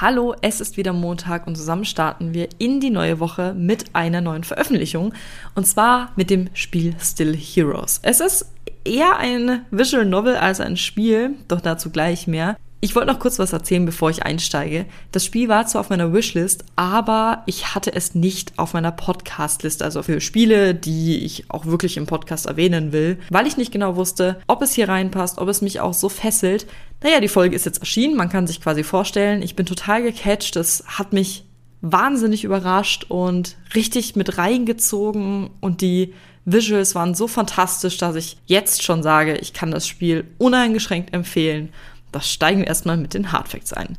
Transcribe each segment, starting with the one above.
Hallo, es ist wieder Montag und zusammen starten wir in die neue Woche mit einer neuen Veröffentlichung und zwar mit dem Spiel Still Heroes. Es ist eher ein Visual Novel als ein Spiel, doch dazu gleich mehr. Ich wollte noch kurz was erzählen, bevor ich einsteige. Das Spiel war zwar auf meiner Wishlist, aber ich hatte es nicht auf meiner Podcast-Liste, also für Spiele, die ich auch wirklich im Podcast erwähnen will, weil ich nicht genau wusste, ob es hier reinpasst, ob es mich auch so fesselt. Naja, die Folge ist jetzt erschienen, man kann sich quasi vorstellen, ich bin total gecatcht, es hat mich wahnsinnig überrascht und richtig mit reingezogen und die Visuals waren so fantastisch, dass ich jetzt schon sage, ich kann das Spiel uneingeschränkt empfehlen. Das steigen wir erstmal mit den Hardfacts ein.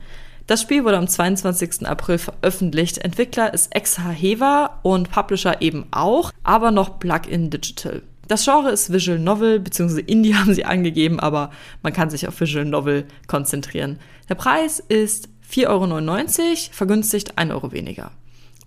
Das Spiel wurde am 22. April veröffentlicht. Entwickler ist Exaheva und Publisher eben auch, aber noch Plug-in Digital. Das Genre ist Visual Novel, beziehungsweise Indie haben sie angegeben, aber man kann sich auf Visual Novel konzentrieren. Der Preis ist 4,99 Euro, vergünstigt 1 Euro weniger.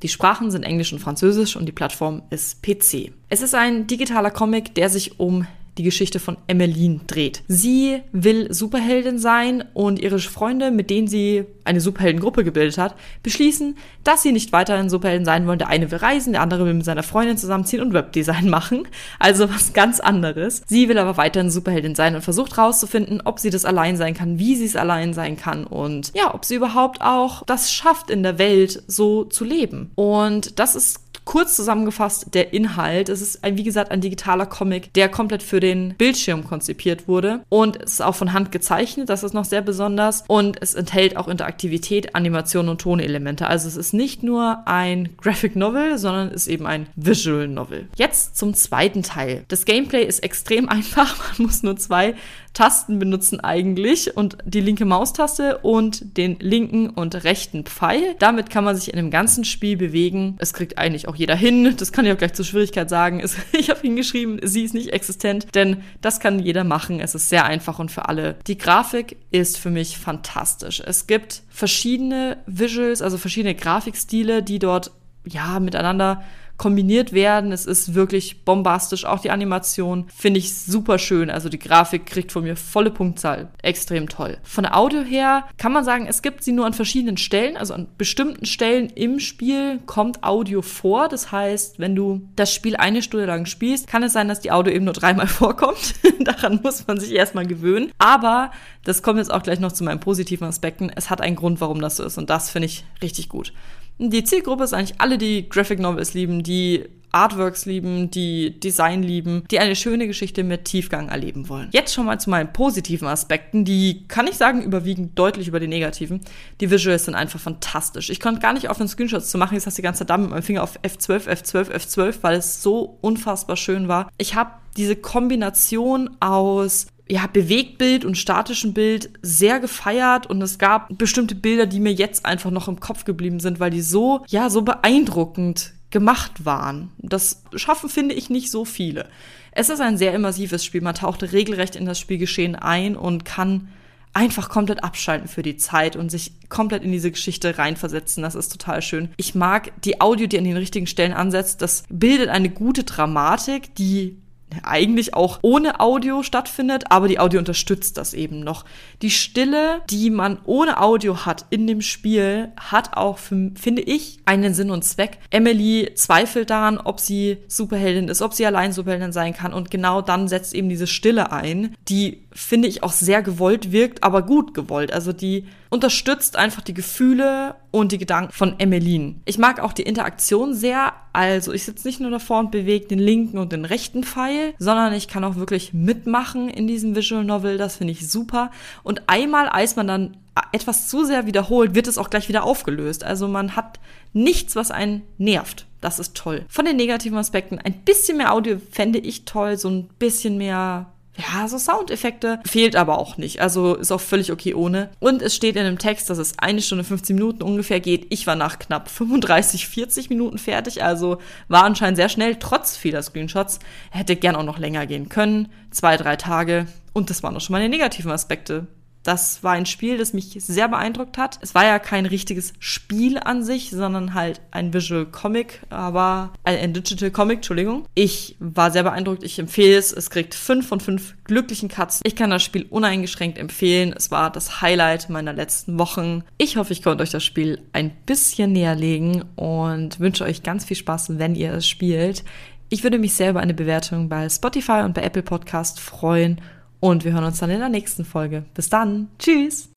Die Sprachen sind Englisch und Französisch und die Plattform ist PC. Es ist ein digitaler Comic, der sich um die Geschichte von Emmeline dreht. Sie will Superheldin sein und ihre Freunde, mit denen sie eine Superheldengruppe gebildet hat, beschließen, dass sie nicht weiterhin Superhelden sein wollen. Der eine will reisen, der andere will mit seiner Freundin zusammenziehen und Webdesign machen. Also was ganz anderes. Sie will aber weiterhin Superheldin sein und versucht herauszufinden, ob sie das allein sein kann, wie sie es allein sein kann und ja, ob sie überhaupt auch das schafft, in der Welt so zu leben. Und das ist Kurz zusammengefasst der Inhalt. Es ist, ein, wie gesagt, ein digitaler Comic, der komplett für den Bildschirm konzipiert wurde. Und es ist auch von Hand gezeichnet. Das ist noch sehr besonders. Und es enthält auch Interaktivität, Animation und Tonelemente. Also es ist nicht nur ein Graphic Novel, sondern es ist eben ein Visual Novel. Jetzt zum zweiten Teil. Das Gameplay ist extrem einfach. Man muss nur zwei Tasten benutzen eigentlich und die linke Maustaste und den linken und rechten Pfeil. Damit kann man sich in dem ganzen Spiel bewegen. Es kriegt eigentlich auch jeder hin. Das kann ich auch gleich zur Schwierigkeit sagen. Ich habe hingeschrieben, sie ist nicht existent, denn das kann jeder machen. Es ist sehr einfach und für alle. Die Grafik ist für mich fantastisch. Es gibt verschiedene Visuals, also verschiedene Grafikstile, die dort ja miteinander kombiniert werden. Es ist wirklich bombastisch. Auch die Animation finde ich super schön. Also die Grafik kriegt von mir volle Punktzahl. Extrem toll. Von der Audio her kann man sagen, es gibt sie nur an verschiedenen Stellen. Also an bestimmten Stellen im Spiel kommt Audio vor. Das heißt, wenn du das Spiel eine Stunde lang spielst, kann es sein, dass die Audio eben nur dreimal vorkommt. Daran muss man sich erstmal gewöhnen. Aber das kommt jetzt auch gleich noch zu meinen positiven Aspekten. Es hat einen Grund, warum das so ist. Und das finde ich richtig gut. Die Zielgruppe ist eigentlich alle, die Graphic Novels lieben, die Artworks lieben, die Design lieben, die eine schöne Geschichte mit Tiefgang erleben wollen. Jetzt schon mal zu meinen positiven Aspekten. Die kann ich sagen, überwiegen deutlich über die negativen. Die Visuals sind einfach fantastisch. Ich konnte gar nicht auf den Screenshots zu machen. Hast du die ganze Zeit da mit meinem Finger auf F12, F12, F12, weil es so unfassbar schön war. Ich habe diese Kombination aus ja, Bewegtbild und statischen Bild sehr gefeiert und es gab bestimmte Bilder, die mir jetzt einfach noch im Kopf geblieben sind, weil die so, ja, so beeindruckend gemacht waren. Das schaffen, finde ich, nicht so viele. Es ist ein sehr immersives Spiel. Man taucht regelrecht in das Spielgeschehen ein und kann einfach komplett abschalten für die Zeit und sich komplett in diese Geschichte reinversetzen. Das ist total schön. Ich mag die Audio, die an den richtigen Stellen ansetzt. Das bildet eine gute Dramatik, die eigentlich auch ohne Audio stattfindet, aber die Audio unterstützt das eben noch. Die Stille, die man ohne Audio hat in dem Spiel, hat auch, für, finde ich, einen Sinn und Zweck. Emily zweifelt daran, ob sie Superheldin ist, ob sie allein Superheldin sein kann und genau dann setzt eben diese Stille ein, die, finde ich, auch sehr gewollt wirkt, aber gut gewollt. Also die unterstützt einfach die Gefühle und die Gedanken von Emmeline. Ich mag auch die Interaktion sehr. Also ich sitze nicht nur davor und bewege den linken und den rechten Pfeil, sondern ich kann auch wirklich mitmachen in diesem Visual Novel. Das finde ich super. Und einmal, als man dann etwas zu sehr wiederholt, wird es auch gleich wieder aufgelöst. Also man hat nichts, was einen nervt. Das ist toll. Von den negativen Aspekten ein bisschen mehr Audio fände ich toll, so ein bisschen mehr ja, so Soundeffekte fehlt aber auch nicht. Also ist auch völlig okay ohne. Und es steht in dem Text, dass es eine Stunde 15 Minuten ungefähr geht. Ich war nach knapp 35, 40 Minuten fertig. Also war anscheinend sehr schnell, trotz vieler Screenshots. Hätte gern auch noch länger gehen können. Zwei, drei Tage. Und das waren auch schon meine negativen Aspekte. Das war ein Spiel, das mich sehr beeindruckt hat. Es war ja kein richtiges Spiel an sich, sondern halt ein Visual Comic, aber ein Digital Comic, Entschuldigung. Ich war sehr beeindruckt. Ich empfehle es. Es kriegt fünf von fünf glücklichen Katzen. Ich kann das Spiel uneingeschränkt empfehlen. Es war das Highlight meiner letzten Wochen. Ich hoffe, ich konnte euch das Spiel ein bisschen näher legen und wünsche euch ganz viel Spaß, wenn ihr es spielt. Ich würde mich sehr über eine Bewertung bei Spotify und bei Apple Podcast freuen und wir hören uns dann in der nächsten Folge. Bis dann. Tschüss.